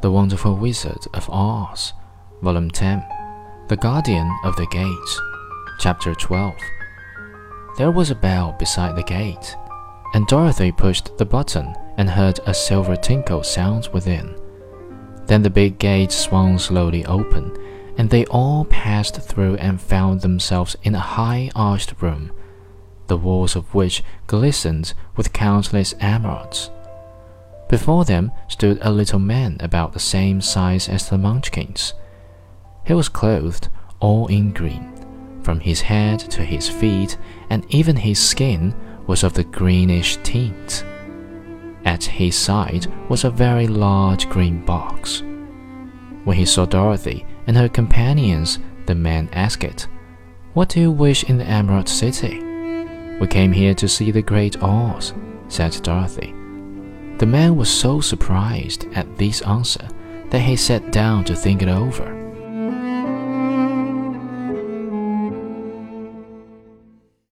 The Wonderful Wizard of Oz, Volume 10, The Guardian of the Gates, Chapter 12. There was a bell beside the gate, and Dorothy pushed the button and heard a silver tinkle sound within. Then the big gate swung slowly open, and they all passed through and found themselves in a high arched room, the walls of which glistened with countless emeralds. Before them stood a little man about the same size as the Munchkins. He was clothed all in green, from his head to his feet, and even his skin was of the greenish tint. At his side was a very large green box. When he saw Dorothy and her companions, the man asked, it, What do you wish in the Emerald City? We came here to see the Great Oz, said Dorothy. The man was so surprised at this answer that he sat down to think it over.